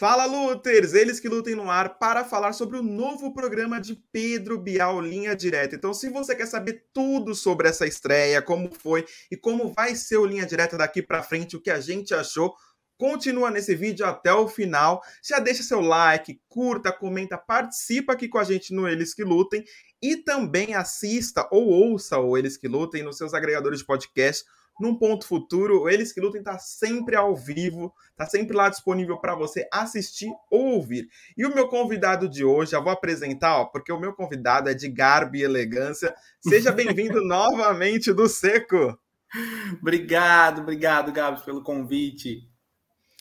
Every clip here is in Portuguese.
Fala, Luters! Eles que lutem no ar para falar sobre o novo programa de Pedro Bial Linha Direta. Então, se você quer saber tudo sobre essa estreia, como foi e como vai ser o Linha Direta daqui para frente, o que a gente achou, continua nesse vídeo até o final. Já deixa seu like, curta, comenta, participa aqui com a gente no Eles que Lutem e também assista ou ouça o Eles que Lutem nos seus agregadores de podcast num ponto futuro, eles que lutem tá sempre ao vivo, tá sempre lá disponível para você assistir ou ouvir. E o meu convidado de hoje, já vou apresentar, ó, porque o meu convidado é de garbo e elegância. Seja bem-vindo novamente do Seco. Obrigado, obrigado, Gabs, pelo convite.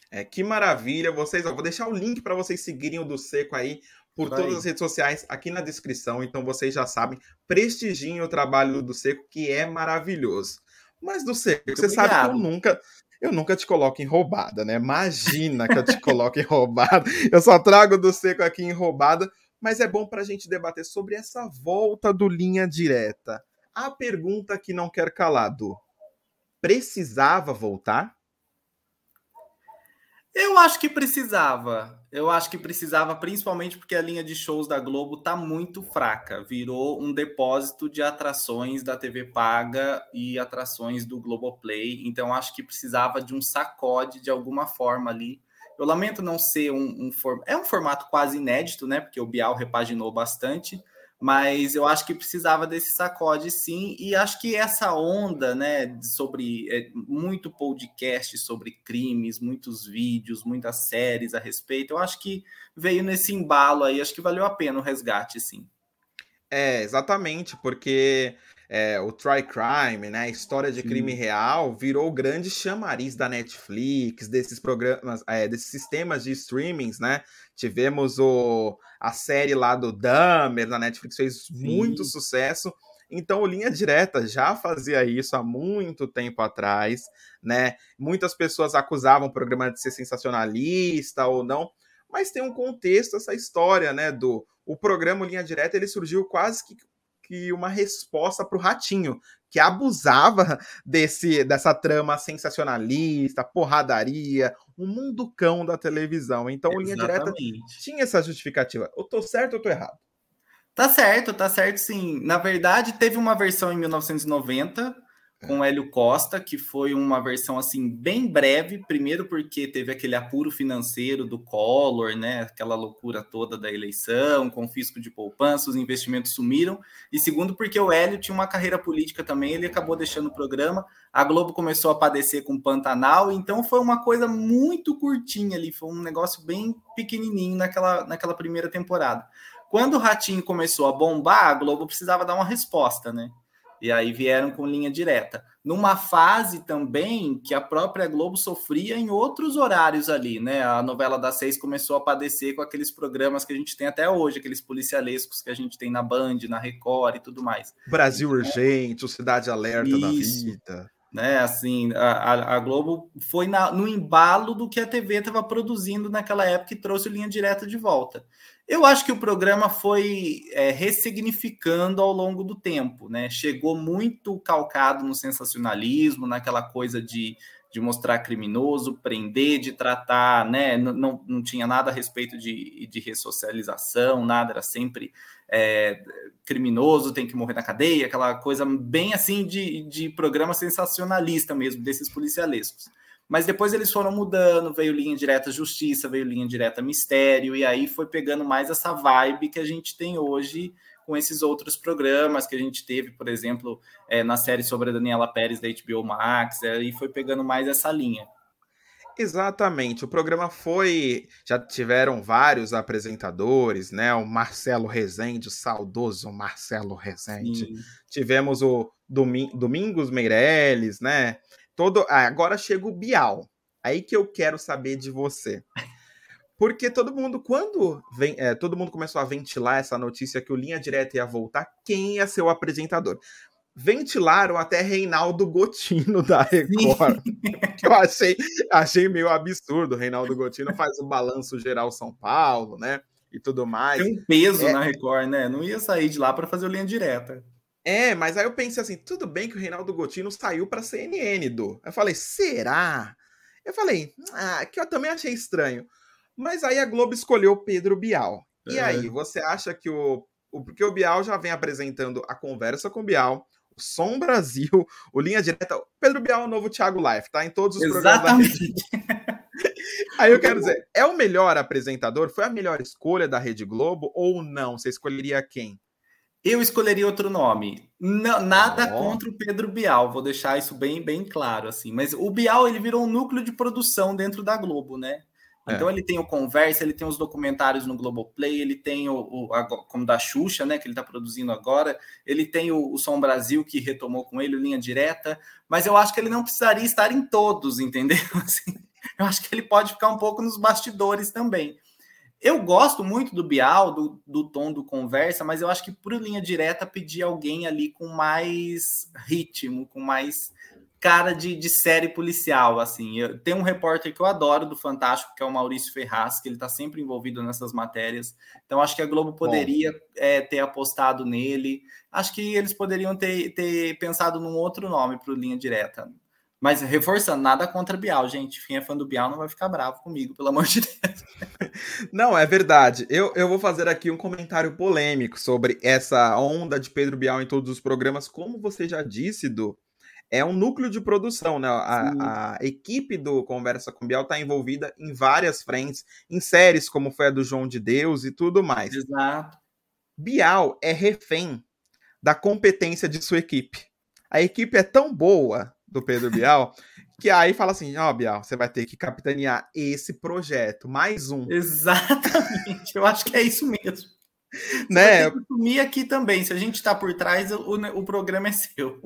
É, que maravilha, vocês, ó, vou deixar o link para vocês seguirem o do Seco aí por todas as redes sociais aqui na descrição, então vocês já sabem, prestigiem o trabalho do Seco, que é maravilhoso. Mas do seco, você obrigado. sabe que eu nunca, eu nunca te coloco em roubada, né? Imagina que eu te coloco em roubada. Eu só trago do seco aqui em roubada, mas é bom para a gente debater sobre essa volta do linha direta. A pergunta que não quer calado: precisava voltar? Eu acho que precisava. Eu acho que precisava, principalmente porque a linha de shows da Globo tá muito fraca. Virou um depósito de atrações da TV paga e atrações do Globoplay. Então, acho que precisava de um sacode de alguma forma ali. Eu lamento não ser um, um. É um formato quase inédito, né? Porque o Bial repaginou bastante mas eu acho que precisava desse sacode sim, e acho que essa onda, né, sobre é, muito podcast sobre crimes, muitos vídeos, muitas séries a respeito, eu acho que veio nesse embalo aí, acho que valeu a pena o resgate, sim. É, exatamente, porque é, o Try Crime, né, a história de crime Sim. real, virou o grande chamariz da Netflix, desses programas, é, desses sistemas de streamings, né? Tivemos o, a série lá do Dahmer na Netflix, fez Sim. muito sucesso. Então, o Linha Direta já fazia isso há muito tempo atrás, né? Muitas pessoas acusavam o programa de ser sensacionalista ou não, mas tem um contexto essa história, né? Do o programa Linha Direta ele surgiu quase que que uma resposta para o Ratinho, que abusava desse dessa trama sensacionalista, porradaria, o um mundo cão da televisão. Então, Exatamente. Linha Direta tinha essa justificativa. Eu tô certo ou tô errado? Tá certo, tá certo sim. Na verdade, teve uma versão em 1990 com Hélio Costa, que foi uma versão assim bem breve, primeiro porque teve aquele apuro financeiro do Collor, né, aquela loucura toda da eleição, confisco de poupança, os investimentos sumiram, e segundo porque o Hélio tinha uma carreira política também, ele acabou deixando o programa, a Globo começou a padecer com Pantanal, então foi uma coisa muito curtinha ali, foi um negócio bem pequenininho naquela, naquela primeira temporada. Quando o Ratinho começou a bombar, a Globo precisava dar uma resposta, né? E aí vieram com linha direta. Numa fase também que a própria Globo sofria em outros horários ali, né? A novela das seis começou a padecer com aqueles programas que a gente tem até hoje, aqueles policialescos que a gente tem na Band, na Record e tudo mais. Brasil Urgente, o Cidade Alerta Isso. da Vida né? Assim, a, a Globo foi na, no embalo do que a TV estava produzindo naquela época e trouxe linha direta de volta. Eu acho que o programa foi é, ressignificando ao longo do tempo, né? Chegou muito calcado no sensacionalismo, naquela coisa de, de mostrar criminoso, prender, de tratar, né? Não, não, não tinha nada a respeito de, de ressocialização, nada, era sempre é, criminoso, tem que morrer na cadeia, aquela coisa bem assim de, de programa sensacionalista mesmo, desses policialescos. Mas depois eles foram mudando, veio linha direta justiça, veio linha direta mistério, e aí foi pegando mais essa vibe que a gente tem hoje com esses outros programas que a gente teve, por exemplo, é, na série sobre a Daniela Pérez da HBO Max, aí foi pegando mais essa linha. Exatamente, o programa foi. Já tiveram vários apresentadores, né? O Marcelo Rezende, o saudoso Marcelo Rezende. Sim. Tivemos o Domingos Meirelles, né? Todo, ah, agora chega o Bial. Aí que eu quero saber de você. Porque todo mundo, quando vem, é, todo mundo começou a ventilar essa notícia que o Linha Direta ia voltar, quem ia ser o apresentador? Ventilaram até Reinaldo Gotino da Record. que eu achei, achei meio absurdo. Reinaldo Gotino faz o balanço geral São Paulo, né? E tudo mais. Tem um peso é... na Record, né? Não ia sair de lá para fazer o linha direta. É, mas aí eu pensei assim, tudo bem que o Reinaldo Gotino saiu para CNN, do. Eu falei, será? Eu falei, ah, que eu também achei estranho. Mas aí a Globo escolheu Pedro Bial. E é. aí, você acha que o, o. Porque o Bial já vem apresentando a conversa com o Bial, o Som Brasil, o Linha Direta. Pedro Bial é o novo Thiago Life, tá? Em todos os Exatamente. programas da Aí eu quero dizer, é o melhor apresentador? Foi a melhor escolha da Rede Globo ou não? Você escolheria quem? Eu escolheria outro nome. Nada oh. contra o Pedro Bial, vou deixar isso bem, bem claro assim. Mas o Bial ele virou um núcleo de produção dentro da Globo, né? É. Então é. ele tem o Conversa, ele tem os documentários no Globoplay, ele tem o, o a, como da Xuxa, né, que ele está produzindo agora, ele tem o, o, Som Brasil que retomou com ele, Linha Direta, mas eu acho que ele não precisaria estar em todos, entendeu? Assim, eu acho que ele pode ficar um pouco nos bastidores também. Eu gosto muito do Bial, do, do tom do conversa, mas eu acho que por linha direta pedir alguém ali com mais ritmo, com mais cara de, de série policial, assim. Eu, tem um repórter que eu adoro do Fantástico, que é o Maurício Ferraz, que ele está sempre envolvido nessas matérias. Então, acho que a Globo poderia é, ter apostado nele. Acho que eles poderiam ter, ter pensado num outro nome para o Linha Direta. Mas reforçando, nada contra Bial, gente. Quem é fã do Bial não vai ficar bravo comigo, pelo amor de Deus. Não, é verdade. Eu, eu vou fazer aqui um comentário polêmico sobre essa onda de Pedro Bial em todos os programas. Como você já disse, do é um núcleo de produção, né? A, a equipe do Conversa com Bial está envolvida em várias frentes, em séries como foi a do João de Deus e tudo mais. Exato. Bial é refém da competência de sua equipe. A equipe é tão boa do Pedro Bial, que aí fala assim: ó, oh, Bial, você vai ter que capitanear esse projeto, mais um. Exatamente, eu acho que é isso mesmo. Você né? Assumir aqui também. Se a gente está por trás, o, o programa é seu.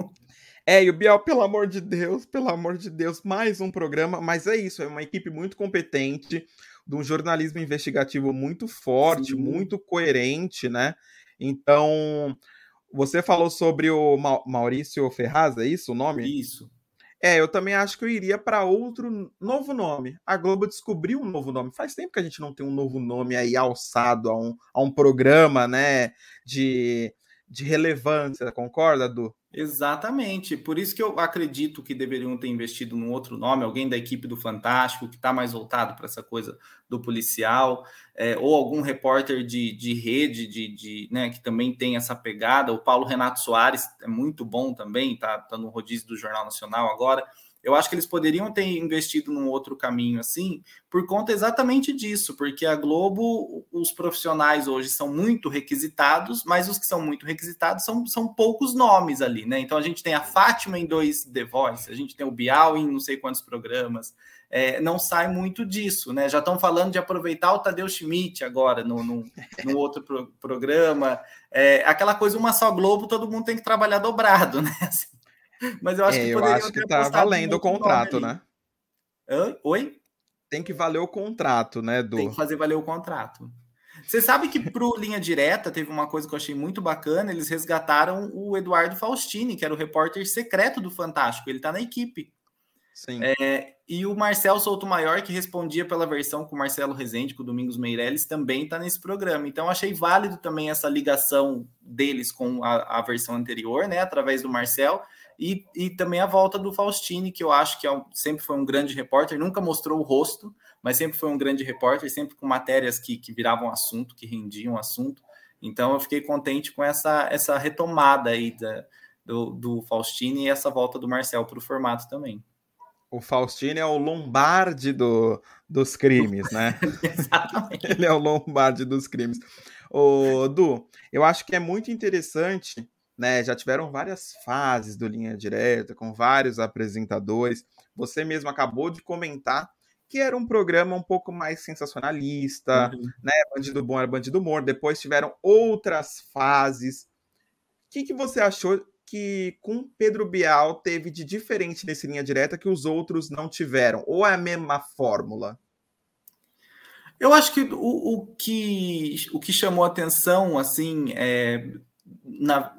É, e o Bial, pelo amor de Deus, pelo amor de Deus, mais um programa, mas é isso, é uma equipe muito competente, de um jornalismo investigativo muito forte, Sim. muito coerente, né? Então, você falou sobre o Maurício Ferraz, é isso o nome? Isso. É, eu também acho que eu iria para outro novo nome. A Globo descobriu um novo nome. Faz tempo que a gente não tem um novo nome aí alçado a um, a um programa, né, de, de relevância, concorda, Du? Exatamente. Por isso que eu acredito que deveriam ter investido num outro nome, alguém da equipe do Fantástico, que está mais voltado para essa coisa do policial, é, ou algum repórter de, de rede, de, de, né, que também tem essa pegada. O Paulo Renato Soares é muito bom também, está tá no rodízio do Jornal Nacional agora. Eu acho que eles poderiam ter investido num outro caminho assim, por conta exatamente disso, porque a Globo, os profissionais hoje são muito requisitados, mas os que são muito requisitados são, são poucos nomes ali, né? Então a gente tem a Fátima em dois The Voice, a gente tem o Bial em não sei quantos programas, é, não sai muito disso, né? Já estão falando de aproveitar o Tadeu Schmidt agora no, no, no outro pro, programa. É, aquela coisa, uma só Globo, todo mundo tem que trabalhar dobrado, né? Assim, mas eu acho é, que eu acho que tá valendo o contrato, né? Oi? Tem que valer o contrato, né, do Tem que fazer valer o contrato. Você sabe que pro Linha Direta teve uma coisa que eu achei muito bacana, eles resgataram o Eduardo Faustini, que era o repórter secreto do Fantástico, ele tá na equipe. Sim. É, e o Marcel Souto Maior, que respondia pela versão com o Marcelo Rezende, com o Domingos Meirelles, também está nesse programa. Então, achei válido também essa ligação deles com a, a versão anterior, né? Através do Marcel. E, e também a volta do Faustini, que eu acho que é um, sempre foi um grande repórter, nunca mostrou o rosto, mas sempre foi um grande repórter, sempre com matérias que, que viravam assunto, que rendiam assunto. Então eu fiquei contente com essa, essa retomada aí da, do, do Faustini e essa volta do Marcel para o formato também. O Faustini é o Lombardi do, dos crimes, né? Exatamente. Ele é o Lombardi dos crimes. O Du, eu acho que é muito interessante né? Já tiveram várias fases do Linha Direta, com vários apresentadores. Você mesmo acabou de comentar que era um programa um pouco mais sensacionalista, uhum. né? Bandido bom era bandido morto. Depois tiveram outras fases. O que, que você achou que com Pedro Bial teve de diferente nesse linha direta que os outros não tiveram? Ou é a mesma fórmula? Eu acho que o, o que o que chamou atenção, assim, é, na,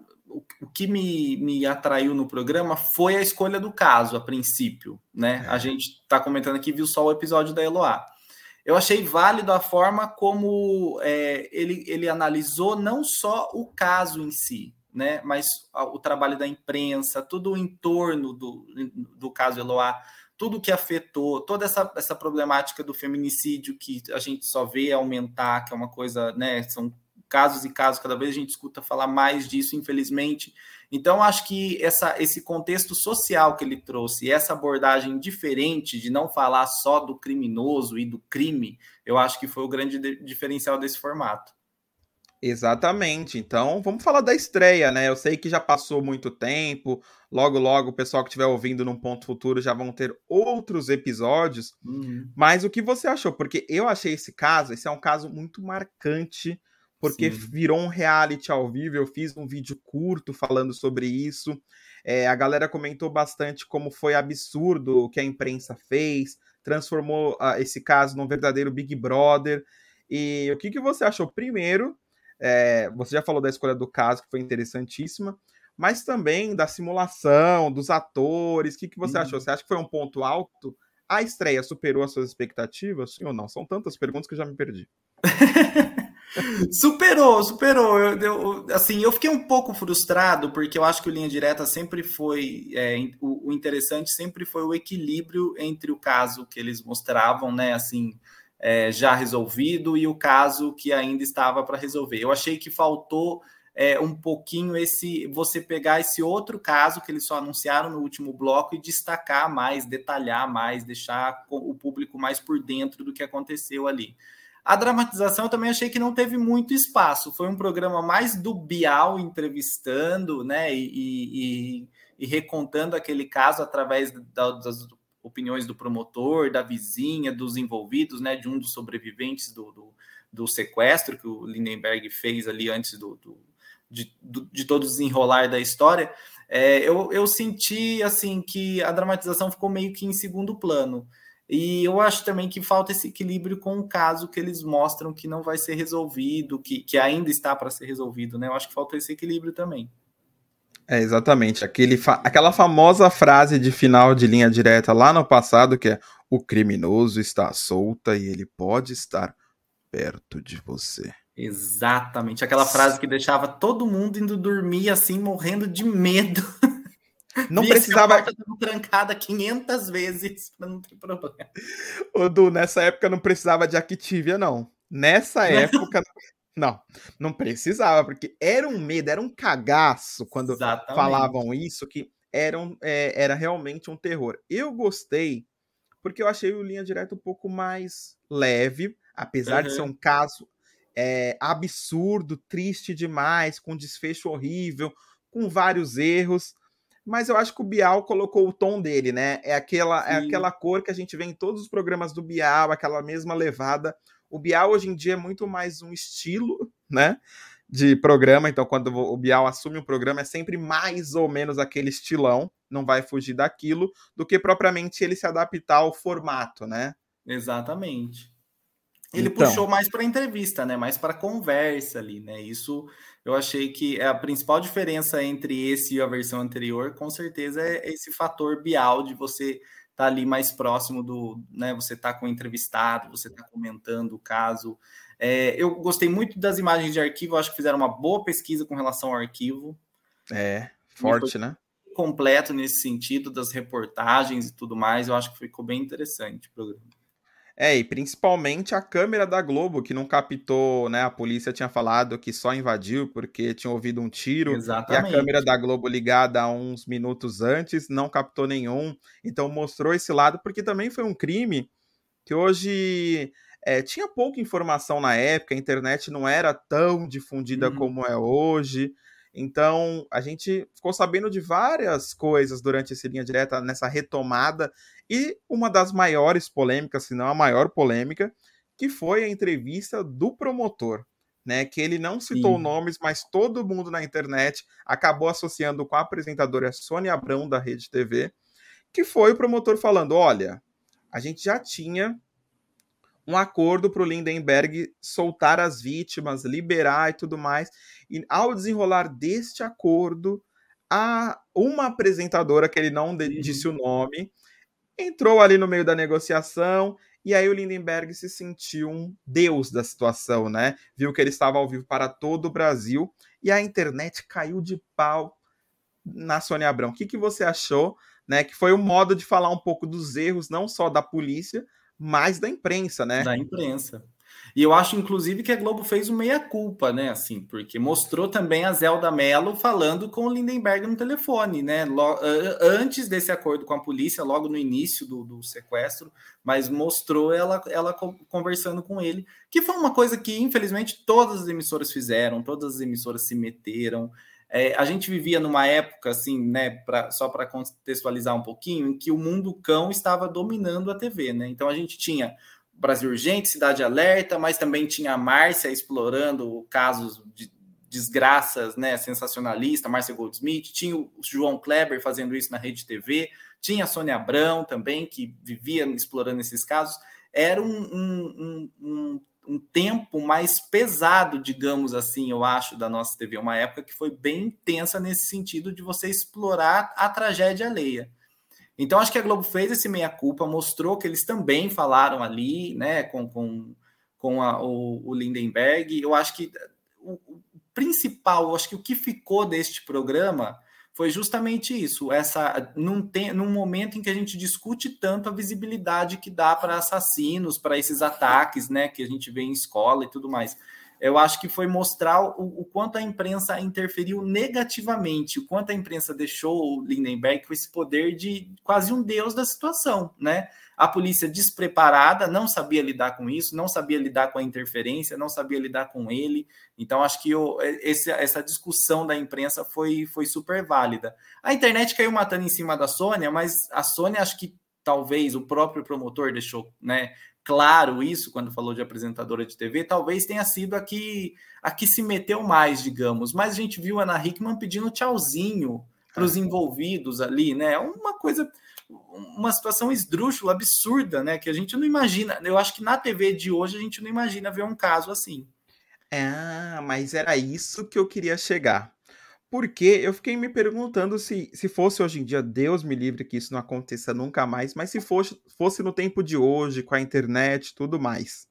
o que me, me atraiu no programa foi a escolha do caso, a princípio, né? É. A gente está comentando aqui, viu só o episódio da Eloá. Eu achei válido a forma como é, ele, ele analisou não só o caso em si, né? Mas o trabalho da imprensa, tudo o entorno do, do caso Eloá, tudo que afetou, toda essa, essa problemática do feminicídio que a gente só vê aumentar, que é uma coisa, né? São casos e casos, cada vez a gente escuta falar mais disso, infelizmente. Então, acho que essa, esse contexto social que ele trouxe, essa abordagem diferente de não falar só do criminoso e do crime, eu acho que foi o grande diferencial desse formato. Exatamente. Então, vamos falar da estreia, né? Eu sei que já passou muito tempo. Logo, logo, o pessoal que estiver ouvindo num ponto futuro já vão ter outros episódios. Uhum. Mas o que você achou? Porque eu achei esse caso, esse é um caso muito marcante, porque Sim. virou um reality ao vivo. Eu fiz um vídeo curto falando sobre isso. É, a galera comentou bastante como foi absurdo o que a imprensa fez, transformou uh, esse caso num verdadeiro Big Brother. E o que, que você achou? Primeiro, é, você já falou da escolha do caso, que foi interessantíssima, mas também da simulação, dos atores. O que, que você uhum. achou? Você acha que foi um ponto alto? A estreia superou as suas expectativas? Sim ou não? São tantas perguntas que eu já me perdi. superou, superou. Eu, eu, assim, eu fiquei um pouco frustrado porque eu acho que o linha direta sempre foi é, o, o, interessante sempre foi o equilíbrio entre o caso que eles mostravam, né? Assim, é, já resolvido e o caso que ainda estava para resolver. Eu achei que faltou é, um pouquinho esse você pegar esse outro caso que eles só anunciaram no último bloco e destacar mais, detalhar mais, deixar o público mais por dentro do que aconteceu ali. A dramatização eu também achei que não teve muito espaço. Foi um programa mais do Bial entrevistando, né, e, e, e recontando aquele caso através das opiniões do promotor, da vizinha, dos envolvidos, né, de um dos sobreviventes do, do, do sequestro que o Lindenberg fez ali antes do, do de, de todo desenrolar da história. É, eu, eu senti assim que a dramatização ficou meio que em segundo plano. E eu acho também que falta esse equilíbrio com o caso que eles mostram que não vai ser resolvido, que, que ainda está para ser resolvido, né? Eu acho que falta esse equilíbrio também. É, exatamente. Aquele fa aquela famosa frase de final de linha direta lá no passado, que é o criminoso está solta e ele pode estar perto de você. Exatamente. Aquela frase que deixava todo mundo indo dormir assim, morrendo de medo. Não precisava. Trancada 500 vezes para não ter problema. O Du, nessa época não precisava de Activia, não. Nessa época. Não, não precisava, porque era um medo, era um cagaço quando Exatamente. falavam isso, que era, um, é, era realmente um terror. Eu gostei, porque eu achei o Linha Direta um pouco mais leve, apesar uhum. de ser um caso é, absurdo, triste demais, com desfecho horrível, com vários erros. Mas eu acho que o Bial colocou o tom dele, né? É aquela, é aquela cor que a gente vê em todos os programas do Bial, aquela mesma levada o Bial hoje em dia é muito mais um estilo, né? De programa, então quando o Bial assume um programa é sempre mais ou menos aquele estilão, não vai fugir daquilo, do que propriamente ele se adaptar ao formato, né? Exatamente. Ele então, puxou mais para entrevista, né? Mais para conversa ali, né? Isso eu achei que é a principal diferença entre esse e a versão anterior, com certeza, é esse fator Bial de você tá ali mais próximo do, né? Você tá com o entrevistado, você tá comentando o caso. É, eu gostei muito das imagens de arquivo, acho que fizeram uma boa pesquisa com relação ao arquivo. É, forte, né? Completo nesse sentido das reportagens e tudo mais, eu acho que ficou bem interessante o programa. É, e principalmente a câmera da Globo, que não captou, né? A polícia tinha falado que só invadiu porque tinha ouvido um tiro. Exatamente. E a câmera da Globo ligada uns minutos antes não captou nenhum. Então mostrou esse lado, porque também foi um crime que hoje é, tinha pouca informação na época, a internet não era tão difundida uhum. como é hoje. Então, a gente ficou sabendo de várias coisas durante esse linha direta nessa retomada e uma das maiores polêmicas, se não a maior polêmica, que foi a entrevista do promotor, né? Que ele não citou Sim. nomes, mas todo mundo na internet acabou associando com a apresentadora Sônia Abrão da Rede TV, que foi o promotor falando: olha, a gente já tinha um acordo para o Lindenberg soltar as vítimas, liberar e tudo mais. E ao desenrolar deste acordo, a uma apresentadora que ele não disse o nome entrou ali no meio da negociação e aí o Lindenberg se sentiu um deus da situação, né? Viu que ele estava ao vivo para todo o Brasil e a internet caiu de pau na Sônia Abrão. O que, que você achou né? Que foi um modo de falar um pouco dos erros, não só da polícia, mas da imprensa, né? Da imprensa. E eu acho, inclusive, que a Globo fez uma meia-culpa, né? Assim, porque mostrou também a Zelda Mello falando com o Lindenberg no telefone, né? Antes desse acordo com a polícia, logo no início do, do sequestro, mas mostrou ela, ela conversando com ele, que foi uma coisa que, infelizmente, todas as emissoras fizeram, todas as emissoras se meteram. É, a gente vivia numa época, assim, né, pra, só para contextualizar um pouquinho, em que o mundo cão estava dominando a TV, né? Então a gente tinha Brasil Urgente, Cidade Alerta, mas também tinha a Márcia explorando casos de desgraças, né, sensacionalista, Márcia Goldsmith, tinha o João Kleber fazendo isso na Rede TV, tinha a Sônia Abrão também, que vivia explorando esses casos. Era um, um, um, um tempo mais pesado, digamos assim, eu acho, da nossa TV, uma época que foi bem intensa nesse sentido de você explorar a tragédia alheia. Então, acho que a Globo fez esse meia-culpa, mostrou que eles também falaram ali, né, com, com, com a, o, o, Lindenberg. Eu acho que o, o principal, acho que o que ficou deste programa foi justamente isso, essa num, tem, num momento em que a gente discute tanto a visibilidade que dá para assassinos, para esses ataques, né, que a gente vê em escola e tudo mais eu acho que foi mostrar o, o, quanto a imprensa interferiu negativamente, o quanto a imprensa deixou o Lindenberg com esse poder de quase um deus da situação, né? A polícia despreparada não sabia lidar com isso, não sabia lidar com a interferência, não sabia lidar com ele. Então, acho que eu, esse, essa discussão da imprensa foi, foi super válida. A internet caiu matando em cima da Sônia, mas a Sônia, acho que talvez o próprio promotor deixou né, claro isso quando falou de apresentadora de TV, talvez tenha sido a que, a que se meteu mais, digamos. Mas a gente viu a Ana Hickman pedindo tchauzinho para os é. envolvidos ali, né? É uma coisa, uma situação esdrúxula, absurda, né? Que a gente não imagina. Eu acho que na TV de hoje a gente não imagina ver um caso assim. Ah, mas era isso que eu queria chegar. Porque eu fiquei me perguntando se, se fosse hoje em dia, Deus me livre que isso não aconteça nunca mais, mas se fosse, fosse no tempo de hoje, com a internet e tudo mais.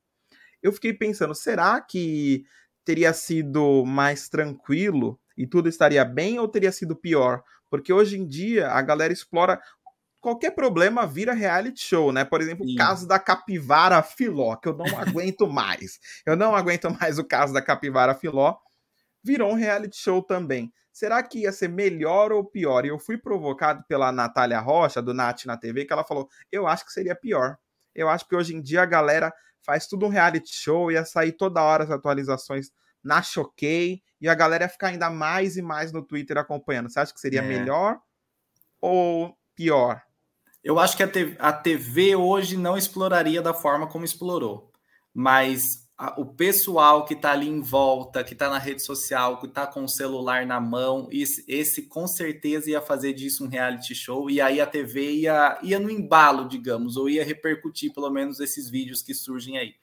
Eu fiquei pensando, será que teria sido mais tranquilo e tudo estaria bem ou teria sido pior? Porque hoje em dia a galera explora qualquer problema vira reality show, né? Por exemplo, Sim. o caso da capivara filó, que eu não aguento mais. Eu não aguento mais o caso da capivara filó. Virou um reality show também será que ia ser melhor ou pior? E eu fui provocado pela Natália Rocha, do Nat na TV, que ela falou: eu acho que seria pior. Eu acho que hoje em dia a galera faz tudo um reality show, ia sair toda hora as atualizações na Choquei, e a galera ia ficar ainda mais e mais no Twitter acompanhando. Você acha que seria é. melhor ou pior? Eu acho que a TV, a TV hoje não exploraria da forma como explorou, mas a, o pessoal que está ali em volta, que está na rede social, que está com o celular na mão, esse, esse, com certeza ia fazer disso um reality show, e aí a TV ia, ia no embalo, digamos, ou ia repercutir pelo menos esses vídeos que surgem aí.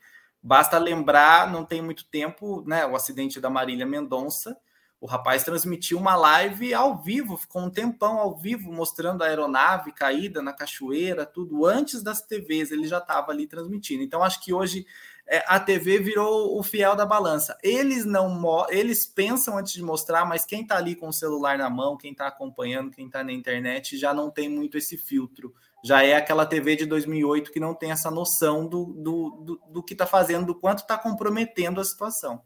Basta lembrar, não tem muito tempo, né, o acidente da Marília Mendonça, o rapaz transmitiu uma live ao vivo, ficou um tempão ao vivo mostrando a aeronave caída na cachoeira, tudo antes das TVs, ele já estava ali transmitindo. Então acho que hoje a TV virou o fiel da balança. Eles não eles pensam antes de mostrar, mas quem está ali com o celular na mão, quem está acompanhando, quem está na internet, já não tem muito esse filtro. Já é aquela TV de 2008 que não tem essa noção do, do, do, do que está fazendo, do quanto está comprometendo a situação.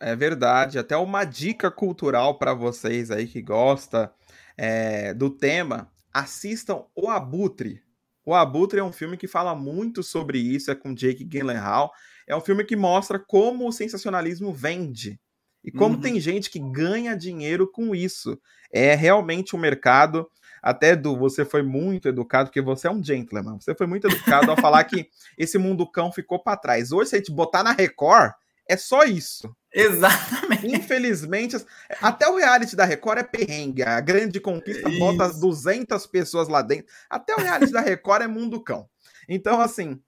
É verdade. Até uma dica cultural para vocês aí que gosta é, do tema: assistam O Abutre. O Abutre é um filme que fala muito sobre isso, é com Jake Gyllenhaal é um filme que mostra como o sensacionalismo vende e como uhum. tem gente que ganha dinheiro com isso. É realmente um mercado. Até do você foi muito educado, porque você é um gentleman. Você foi muito educado ao falar que esse mundo cão ficou para trás. Hoje, se a gente botar na Record, é só isso. Exatamente. Infelizmente, até o reality da Record é perrengue. A grande conquista bota 200 pessoas lá dentro. Até o reality da Record é mundo cão. Então, assim,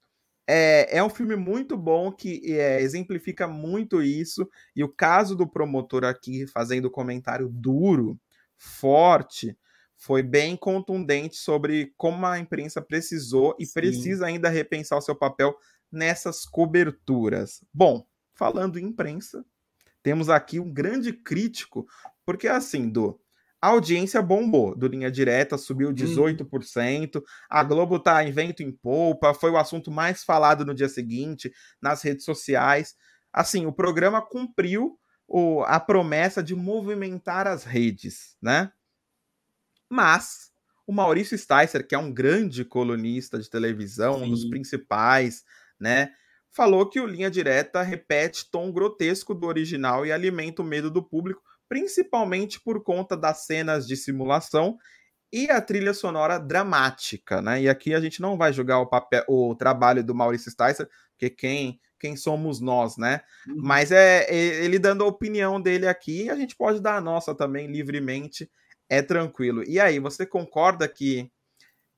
é, é um filme muito bom que é, exemplifica muito isso. E o caso do promotor aqui fazendo comentário duro, forte, foi bem contundente sobre como a imprensa precisou e Sim. precisa ainda repensar o seu papel nessas coberturas. Bom, falando em imprensa, temos aqui um grande crítico, porque assim, do a audiência bombou do Linha Direta, subiu 18%. Uhum. A Globo tá em vento em polpa, foi o assunto mais falado no dia seguinte nas redes sociais. Assim, o programa cumpriu o, a promessa de movimentar as redes, né? Mas o Maurício Sticer, que é um grande colunista de televisão, Sim. um dos principais, né? Falou que o Linha Direta repete tom grotesco do original e alimenta o medo do público principalmente por conta das cenas de simulação e a trilha sonora dramática, né? E aqui a gente não vai julgar o papel, o trabalho do Maurício Sticer, porque quem quem somos nós, né? Uhum. Mas é ele dando a opinião dele aqui, a gente pode dar a nossa também livremente, é tranquilo. E aí, você concorda que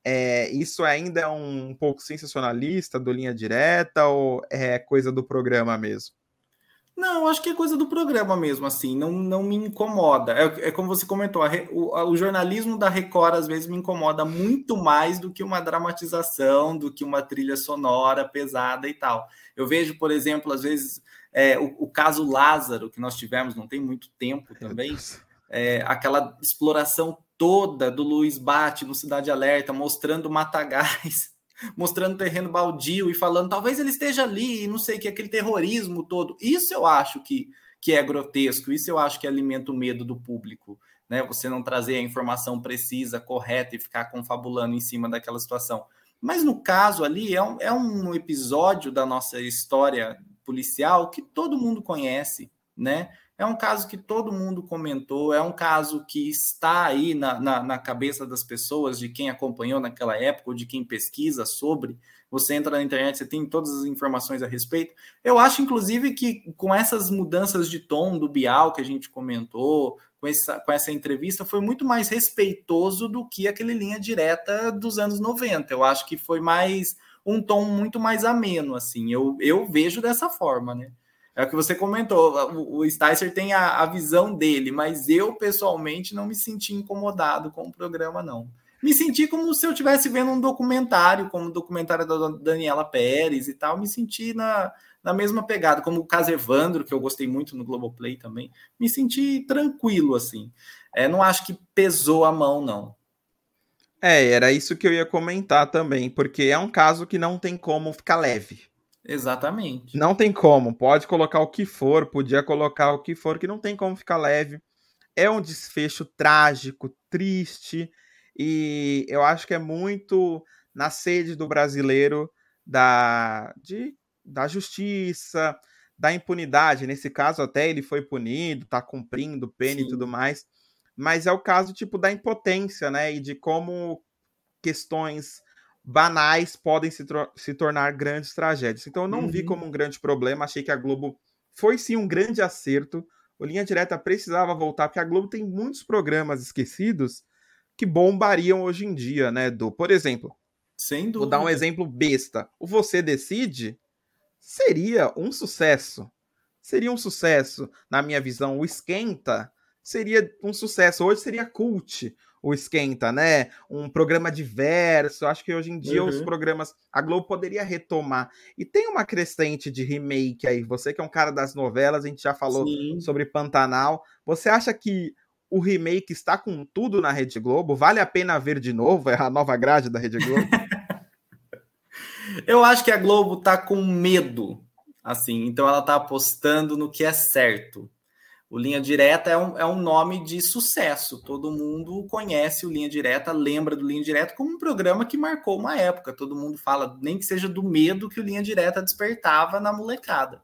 é, isso ainda é um pouco sensacionalista do linha direta ou é coisa do programa mesmo? Não, acho que é coisa do programa mesmo, assim, não, não me incomoda. É, é como você comentou, a, o, a, o, jornalismo da Record às vezes me incomoda muito mais do que uma dramatização, do que uma trilha sonora pesada e tal. Eu vejo, por exemplo, às vezes, é, o, o, caso Lázaro, que nós tivemos não tem muito tempo também, é, aquela exploração toda do Luiz Bate no Cidade Alerta, mostrando matagais mostrando terreno baldio e falando talvez ele esteja ali e não sei que aquele terrorismo todo. Isso eu acho que, que é grotesco, isso eu acho que alimenta o medo do público, né? Você não trazer a informação precisa, correta e ficar confabulando em cima daquela situação. Mas no caso ali é um, é um episódio da nossa história policial que todo mundo conhece, né? É um caso que todo mundo comentou, é um caso que está aí na, na, na, cabeça das pessoas, de quem acompanhou naquela época, ou de quem pesquisa sobre. Você entra na internet, você tem todas as informações a respeito. Eu acho, inclusive, que com essas mudanças de tom do Bial que a gente comentou, com essa, com essa entrevista, foi muito mais respeitoso do que aquele linha direta dos anos 90. Eu acho que foi mais um tom muito mais ameno, assim. Eu, eu vejo dessa forma, né? É o que você comentou, o, Sticer tem a, a, visão dele, mas eu pessoalmente não me senti incomodado com o programa, não. Me senti como se eu estivesse vendo um documentário, como o documentário da Daniela Pérez e tal, me senti na, na mesma pegada, como o caso Evandro, que eu gostei muito no Globoplay também, me senti tranquilo, assim. É, não acho que pesou a mão, não. É, era isso que eu ia comentar também, porque é um caso que não tem como ficar leve. Exatamente. Não tem como. Pode colocar o que for, podia colocar o que for, que não tem como ficar leve. É um desfecho trágico, triste, e eu acho que é muito na sede do brasileiro da, de, da justiça, da impunidade. Nesse caso, até ele foi punido, tá cumprindo pena Sim. e tudo mais. Mas é o caso, tipo, da impotência, né? E de como questões banais podem se, se tornar grandes tragédias. Então eu não uhum. vi como um grande problema, achei que a Globo foi sim um grande acerto. O Linha Direta precisava voltar, porque a Globo tem muitos programas esquecidos que bombariam hoje em dia, né, do, por exemplo, sem dúvida. Vou dar um exemplo besta. O Você Decide seria um sucesso. Seria um sucesso, na minha visão. O Esquenta seria um sucesso. Hoje seria cult o Esquenta, né? Um programa diverso. Acho que hoje em dia uhum. os programas. A Globo poderia retomar. E tem uma crescente de remake aí. Você que é um cara das novelas, a gente já falou Sim. sobre Pantanal. Você acha que o remake está com tudo na Rede Globo? Vale a pena ver de novo? É a nova grade da Rede Globo? Eu acho que a Globo tá com medo, assim, então ela tá apostando no que é certo. O Linha Direta é um, é um nome de sucesso. Todo mundo conhece o Linha Direta, lembra do Linha Direta como um programa que marcou uma época. Todo mundo fala, nem que seja do medo que o Linha Direta despertava na molecada.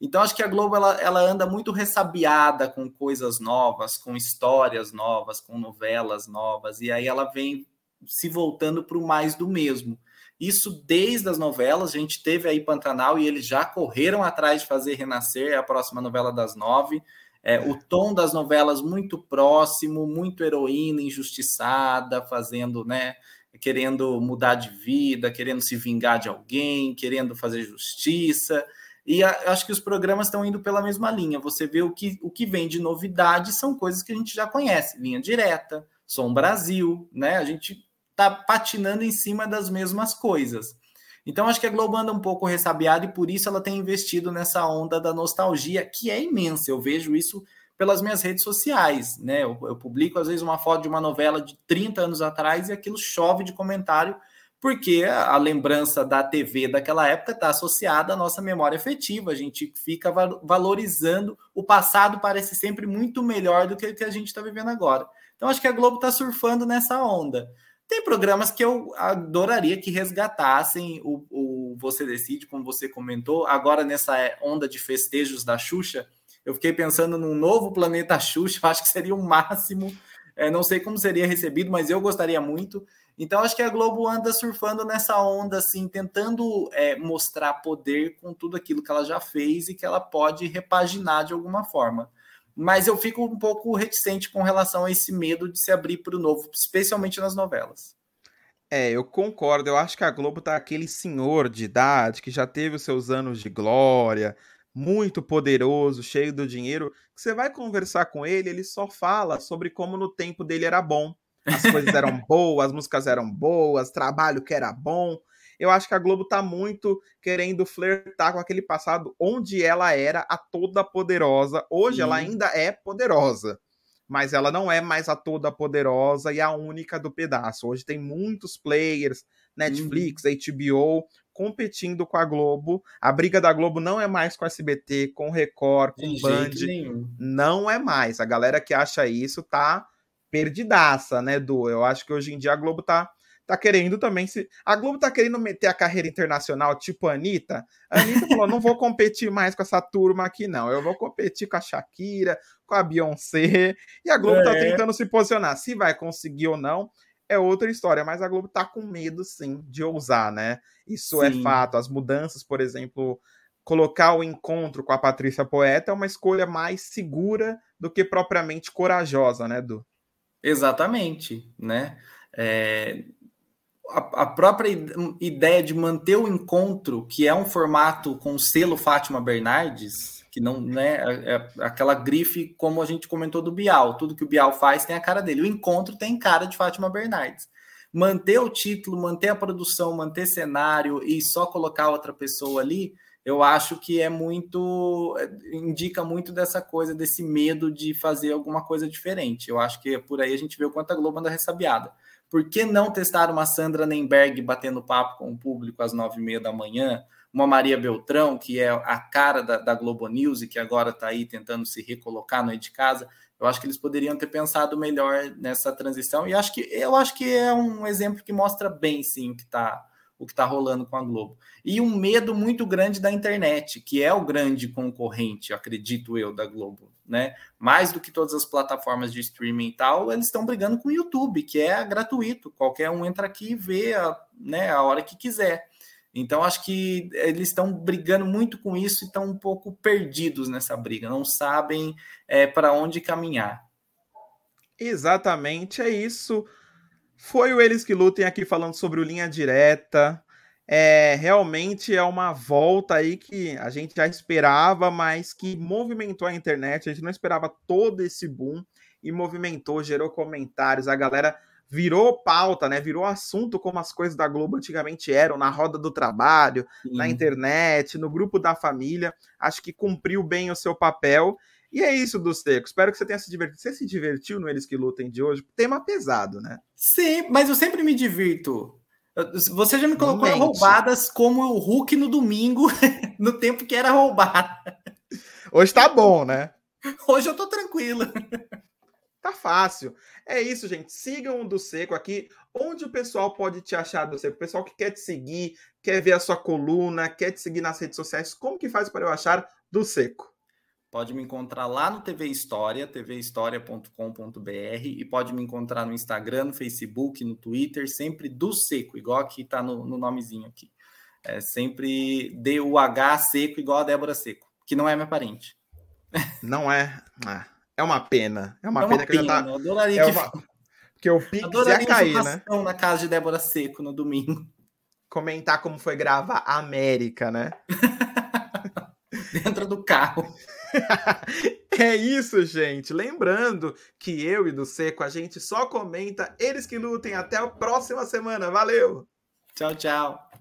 Então, acho que a Globo ela, ela anda muito ressabiada com coisas novas, com histórias novas, com novelas novas, e aí ela vem se voltando para o mais do mesmo. Isso desde as novelas, a gente teve aí Pantanal e eles já correram atrás de fazer Renascer, é a próxima novela das nove. É, o tom das novelas muito próximo, muito heroína injustiçada, fazendo, né? Querendo mudar de vida, querendo se vingar de alguém, querendo fazer justiça. E a, acho que os programas estão indo pela mesma linha. Você vê o que, o que vem de novidade são coisas que a gente já conhece, linha direta, Som Brasil, né? A gente está patinando em cima das mesmas coisas. Então, acho que a Globo anda um pouco ressabiada e por isso ela tem investido nessa onda da nostalgia, que é imensa. Eu vejo isso pelas minhas redes sociais, né? Eu, eu publico às vezes uma foto de uma novela de 30 anos atrás e aquilo chove de comentário porque a lembrança da TV daquela época está associada à nossa memória afetiva. A gente fica valorizando o passado, parece sempre muito melhor do que o que a gente está vivendo agora. Então, acho que a Globo está surfando nessa onda. Tem programas que eu adoraria que resgatassem o, o Você Decide, como você comentou, agora nessa onda de festejos da Xuxa. Eu fiquei pensando num novo planeta Xuxa, acho que seria o máximo. É, não sei como seria recebido, mas eu gostaria muito. Então, acho que a Globo anda surfando nessa onda, assim, tentando é, mostrar poder com tudo aquilo que ela já fez e que ela pode repaginar de alguma forma. Mas eu fico um pouco reticente com relação a esse medo de se abrir para o novo, especialmente nas novelas. É, eu concordo. Eu acho que a Globo tá aquele senhor de idade que já teve os seus anos de glória, muito poderoso, cheio do dinheiro. Que você vai conversar com ele, ele só fala sobre como no tempo dele era bom as coisas eram boas, as músicas eram boas, trabalho que era bom. Eu acho que a Globo tá muito querendo flertar com aquele passado onde ela era a toda poderosa. Hoje Sim. ela ainda é poderosa, mas ela não é mais a toda poderosa e a única do pedaço. Hoje tem muitos players, Netflix, uhum. HBO, competindo com a Globo. A briga da Globo não é mais com a SBT, com Record, com De Band. Não é mais. A galera que acha isso tá perdidaça, né, Du? Eu acho que hoje em dia a Globo tá, tá querendo também se. A Globo tá querendo meter a carreira internacional, tipo a Anitta. A Anitta falou: não vou competir mais com essa turma aqui, não. Eu vou competir com a Shakira, com a Beyoncé. E a Globo tá é. tá tentando se posicionar. Se vai conseguir ou não. É outra história, mas a Globo tá com medo, sim, de ousar, né? Isso é sim. é fato. As mudanças, por exemplo, colocar o encontro com a Patrícia Poeta é uma escolha mais segura do que propriamente corajosa, né, Du? Exatamente, né? É, a, a, própria ideia de manter o encontro, que é um formato com selo Fátima Bernardes, que não né, é, é aquela grife, como a gente comentou do Bial, tudo que o Bial faz tem a cara dele. O encontro tem cara de Fátima Bernardes. Manter o título, manter a produção, manter cenário e só colocar outra pessoa ali, eu acho que é muito indica muito dessa coisa desse medo de fazer alguma coisa diferente. Eu acho que por aí a gente vê o quanto a Globo anda ressabiada. Por que não testar uma Sandra Nemberg batendo papo com o público às nove e meia da manhã? Uma Maria Beltrão, que é a cara da, da Globo News e que agora está aí tentando se recolocar no aí de casa. Eu acho que eles poderiam ter pensado melhor nessa transição e acho que eu acho que é um exemplo que mostra bem sim que está o que está rolando com a Globo. E um medo muito grande da internet, que é o grande concorrente, acredito eu, da Globo. Né? Mais do que todas as plataformas de streaming e tal, eles estão brigando com o YouTube, que é gratuito. Qualquer um entra aqui e vê a, né, a hora que quiser. Então, acho que eles estão brigando muito com isso e estão um pouco perdidos nessa briga, não sabem é, para onde caminhar. Exatamente, é isso. Foi o Eles que Lutem aqui falando sobre o Linha Direta. É, realmente é uma volta aí que a gente já esperava, mas que movimentou a internet. A gente não esperava todo esse boom e movimentou, gerou comentários. A galera virou pauta, né? Virou assunto como as coisas da Globo antigamente eram, na roda do trabalho, Sim. na internet, no grupo da família. Acho que cumpriu bem o seu papel e é isso do Seco. Espero que você tenha se divertido. Você se divertiu no Eles que Lutem de hoje? Tema pesado, né? Sim, mas eu sempre me divirto. Você já me colocou roubadas como o Hulk no domingo, no tempo que era roubada. Hoje tá bom, né? Hoje eu tô tranquilo. Tá fácil. É isso, gente. Sigam o do Seco aqui. Onde o pessoal pode te achar do Seco? O pessoal que quer te seguir, quer ver a sua coluna, quer te seguir nas redes sociais, como que faz para eu achar do Seco? Pode me encontrar lá no TV História, tvhistoria.com.br e pode me encontrar no Instagram, no Facebook, no Twitter, sempre do Seco, igual aqui está no, no, nomezinho aqui. É sempre D-U-H Seco, igual a Débora Seco, que não é minha parente. Não é? Ah, é uma pena. É uma, é uma pena, pena, que já tá. Eu adoraria é que... Uma... Porque o Pix ia cair, né? na casa de Débora Seco no domingo. Comentar como foi gravar América, né? Dentro do carro. é isso, gente. Lembrando que eu e do Seco a gente só comenta eles que lutem. Até a próxima semana. Valeu! Tchau, tchau.